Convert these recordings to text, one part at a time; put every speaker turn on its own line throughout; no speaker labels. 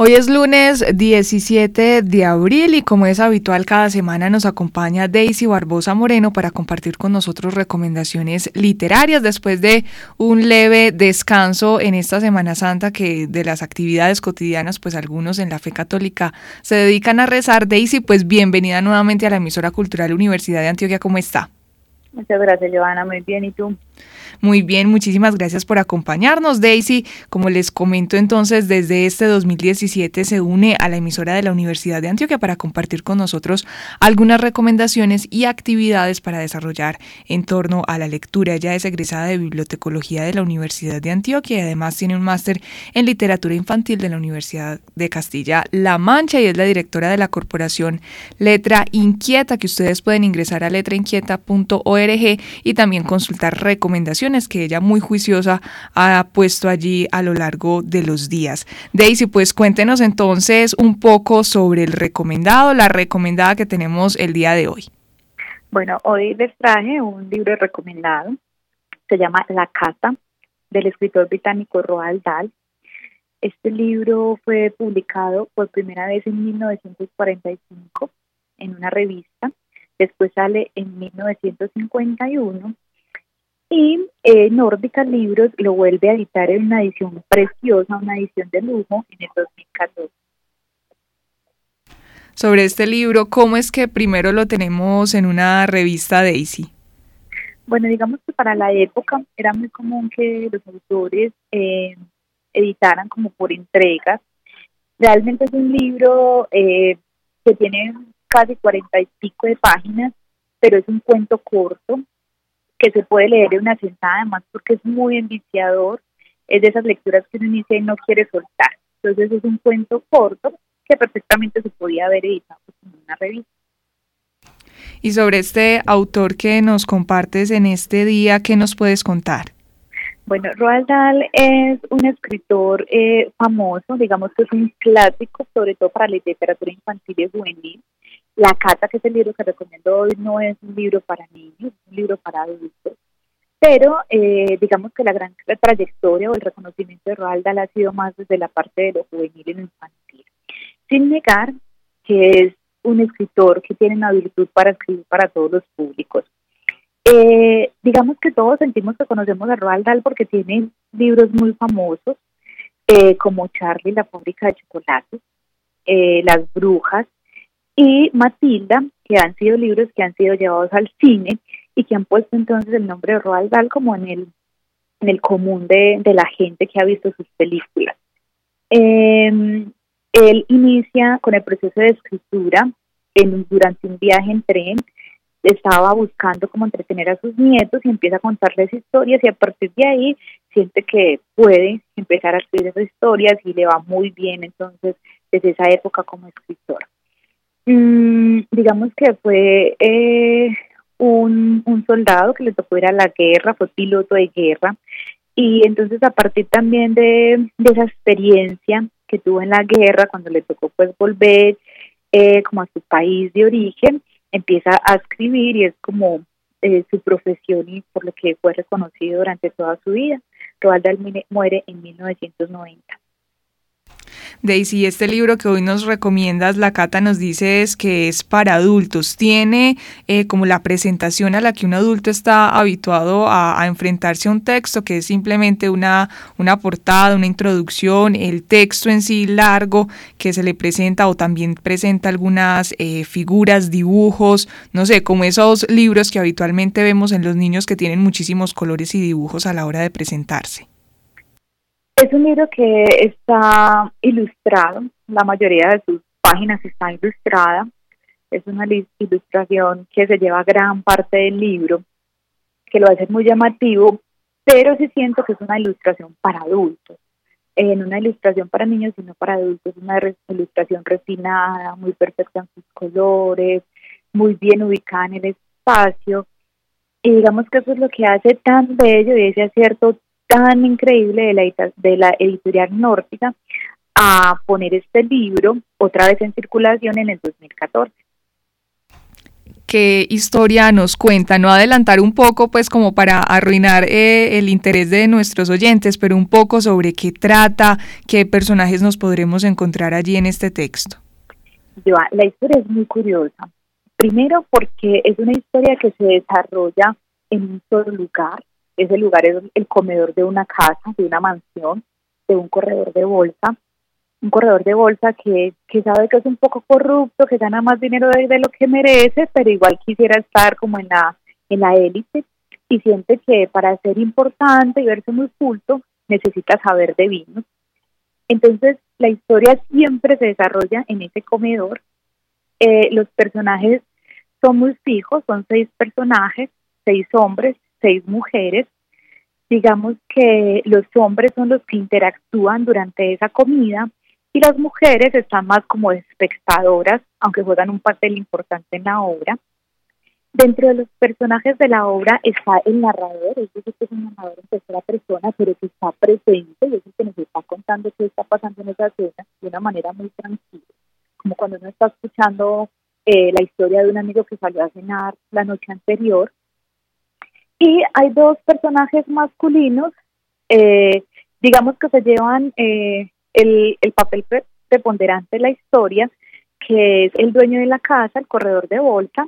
Hoy es lunes 17 de abril y como es habitual cada semana nos acompaña Daisy Barbosa Moreno para compartir con nosotros recomendaciones literarias después de un leve descanso en esta Semana Santa que de las actividades cotidianas pues algunos en la fe católica se dedican a rezar. Daisy pues bienvenida nuevamente a la emisora cultural Universidad de Antioquia. ¿Cómo está?
Muchas gracias, Joana. Muy bien. ¿Y tú?
Muy bien, muchísimas gracias por acompañarnos, Daisy. Como les comento entonces, desde este 2017 se une a la emisora de la Universidad de Antioquia para compartir con nosotros algunas recomendaciones y actividades para desarrollar en torno a la lectura. Ella es egresada de Bibliotecología de la Universidad de Antioquia y además tiene un máster en literatura infantil de la Universidad de Castilla-La Mancha y es la directora de la corporación Letra Inquieta, que ustedes pueden ingresar a letrainquieta.org y también consultar recomendaciones que ella muy juiciosa ha puesto allí a lo largo de los días. Daisy, pues cuéntenos entonces un poco sobre el recomendado, la recomendada que tenemos el día de hoy.
Bueno, hoy les traje un libro recomendado, se llama La Cata, del escritor británico Roald Dahl. Este libro fue publicado por primera vez en 1945 en una revista, después sale en 1951 y eh, Nórdica Libros lo vuelve a editar en una edición preciosa, una edición de lujo en el 2014.
Sobre este libro, ¿cómo es que primero lo tenemos en una revista Daisy?
Bueno, digamos que para la época era muy común que los autores eh, editaran como por entregas. Realmente es un libro eh, que tiene casi cuarenta y pico de páginas, pero es un cuento corto, que se puede leer en una sentada, además porque es muy enviciador, es de esas lecturas que uno dice no quiere soltar. Entonces es un cuento corto que perfectamente se podía haber editado en una revista.
Y sobre este autor que nos compartes en este día, ¿qué nos puedes contar?
Bueno, Roald Dahl es un escritor eh, famoso, digamos que es un clásico, sobre todo para la literatura infantil y juvenil. La Cata, que es el libro que recomiendo hoy, no es un libro para niños, es un libro para adultos. Pero eh, digamos que la gran trayectoria o el reconocimiento de Roald Dahl ha sido más desde la parte de lo juvenil y lo infantil. Sin negar que es un escritor que tiene una virtud para escribir para todos los públicos. Eh, digamos que todos sentimos que conocemos a Roald Dahl porque tiene libros muy famosos, eh, como Charlie, la fábrica de chocolates, Las brujas, y Matilda, que han sido libros que han sido llevados al cine y que han puesto entonces el nombre de Roald Dahl como en el, en el común de, la gente que ha visto sus películas. Em, él inicia con el proceso de escritura durante un viaje en tren, estaba buscando cómo entretener a sus nietos y empieza a contarles historias y a partir de ahí siente que puede empezar a escribir esas historias y le va muy bien entonces desde esa época como escritor. Mm, digamos que fue eh, un, soldado que le tocó ir a la guerra, fue piloto de guerra, y entonces a partir también de, esa experiencia que tuvo en la guerra, cuando le tocó pues volver eh, como a su país de origen, empieza a escribir y es como eh, su profesión y por lo que fue reconocido durante toda su vida. Roald Dahl muere en 1990.
Daisy, este libro que hoy nos recomiendas, La Cata, nos dice es que es para adultos. Tiene eh, como la presentación a la que un adulto está habituado a, enfrentarse a un texto, que es simplemente una, una portada, una introducción, el texto en sí largo que se le presenta o también presenta algunas eh, figuras, dibujos, no sé, como esos libros que habitualmente vemos en los niños que tienen muchísimos colores y dibujos a la hora de presentarse.
Es un libro que está ilustrado, la mayoría de sus páginas está ilustrada. Es una ilustración que se lleva gran parte del libro, que lo hace muy llamativo, pero sí siento que es una ilustración para adultos. En una ilustración para niños, sino para adultos, una ilustración refinada, muy perfecta en sus colores, muy bien ubicada en el espacio. Y digamos que eso es lo que hace tan bello y ese acierto tan increíble de la, de la editorial nórdica a poner este libro otra vez en circulación en el 2014.
qué historia nos cuenta, no adelantar un poco pues como para arruinar eh, el interés de nuestros oyentes, pero un poco sobre qué trata, qué personajes nos podremos encontrar allí en este texto.
La historia es muy curiosa. Primero porque es una historia que se desarrolla en un solo lugar. Ese lugar es el comedor de una casa, de una mansión, de un corredor de bolsa. Un corredor de bolsa que, sabe que es un poco corrupto, que gana más dinero de, lo que merece, pero igual quisiera estar como en la, en la élite y siente que para ser importante y verse muy culto necesita saber de vino. Entonces la historia siempre se desarrolla en ese comedor. Eh, los personajes son muy fijos, son seis personajes, seis hombres, seis mujeres. Digamos que los hombres son los que interactúan durante esa comida y las mujeres están más como espectadoras, aunque juegan un papel importante en la obra. Dentro de los personajes de la obra está el narrador, es decir, que es un narrador en tercera persona, pero que está presente es el que nos está contando qué está pasando en esa escena de una manera muy tranquila, como cuando uno está escuchando eh, la historia de un amigo que salió a cenar la noche anterior. Y hay dos personajes masculinos, eh, digamos que se llevan eh, el, el papel preponderante de la historia, que es el dueño de la casa, el corredor de bolsa,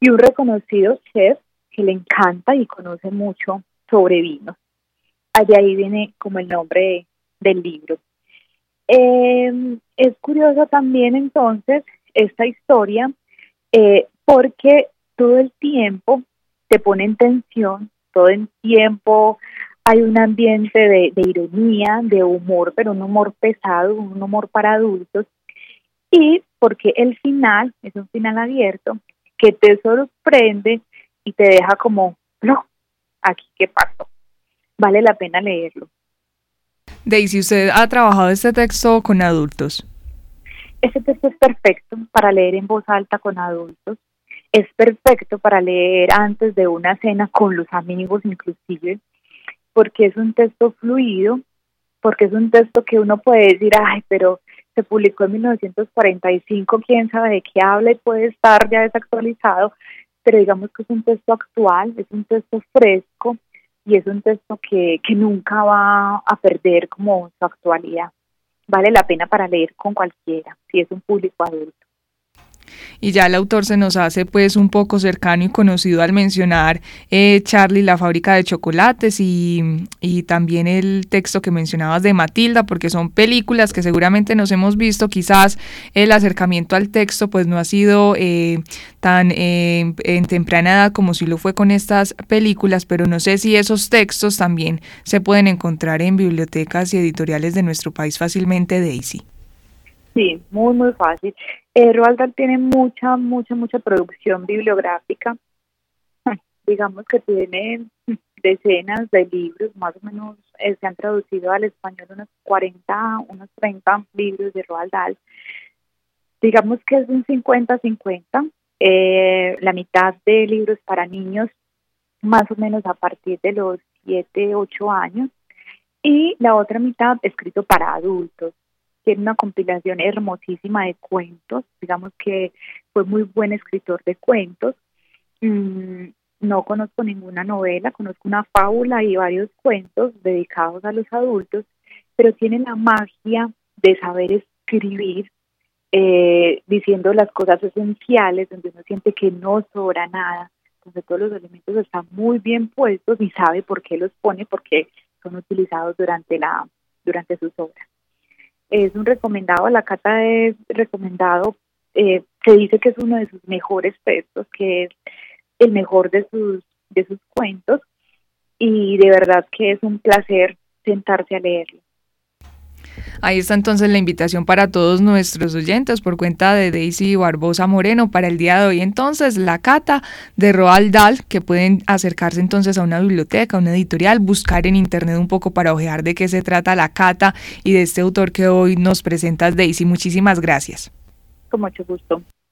y un reconocido chef que le encanta y conoce mucho sobre vinos. Allí ahí viene como el nombre del libro. es curioso también entonces esta historia eh, porque todo el tiempo te pone en tensión, todo el tiempo hay un ambiente de, ironía, de humor, pero un humor pesado, un humor para adultos, y porque el final es un final abierto que te sorprende y te deja como, no, aquí qué pasó. Vale la pena leerlo.
Daisy, ¿usted ha trabajado este texto con adultos?
Ese texto es perfecto para leer en voz alta con adultos, es perfecto para leer antes de una cena con los amigos inclusive, porque es un texto fluido, porque es un texto que uno puede decir, ay, pero se publicó en 1945, quién sabe de qué habla y puede estar ya desactualizado, pero digamos que es un texto actual, es un texto fresco y es un texto que, que nunca va a perder como su actualidad. Vale la pena para leer con cualquiera, si es un público adulto
y ya el autor se nos hace pues un poco cercano y conocido al mencionar eh, Charlie, la fábrica de chocolates y, y, también el texto que mencionabas de Matilda, porque son películas que seguramente nos hemos visto, quizás el acercamiento al texto pues no ha sido eh, tan eh, en temprana edad como si lo fue con estas películas, pero no sé si esos textos también se pueden encontrar en bibliotecas y editoriales de nuestro país fácilmente, Daisy.
Sí, muy, muy fácil. Eh, Roald tiene mucha, mucha, mucha producción bibliográfica. Digamos que tiene decenas de libros, más o menos eh, se han traducido al español unos 40, unos 30 libros de Roald Dahl. Digamos que es un 50-50. Eh, la mitad de libros para niños, más o menos a partir de los 7, 8 años. Y la otra mitad escrito para adultos tiene una compilación hermosísima de cuentos, digamos que fue muy buen escritor de cuentos. Mm, no conozco ninguna novela, conozco una fábula y varios cuentos dedicados a los adultos, pero tiene la magia de saber escribir eh, diciendo las cosas esenciales, donde uno siente que no sobra nada, donde todos los elementos están muy bien puestos y sabe por qué los pone, porque son utilizados durante la durante sus obras es un recomendado, la cata es recomendado, eh, se dice que es uno de sus mejores textos, que es el mejor de sus, de sus cuentos y de verdad que es un placer sentarse a leerlo.
Ahí está entonces la invitación para todos nuestros oyentes por cuenta de Daisy Barbosa Moreno para el día de hoy. Entonces, la cata de Roald Dahl, que pueden acercarse entonces a una biblioteca, a una editorial, buscar en internet un poco para ojear de qué se trata la cata y de este autor que hoy nos presentas, Daisy. Muchísimas gracias.
Con mucho gusto.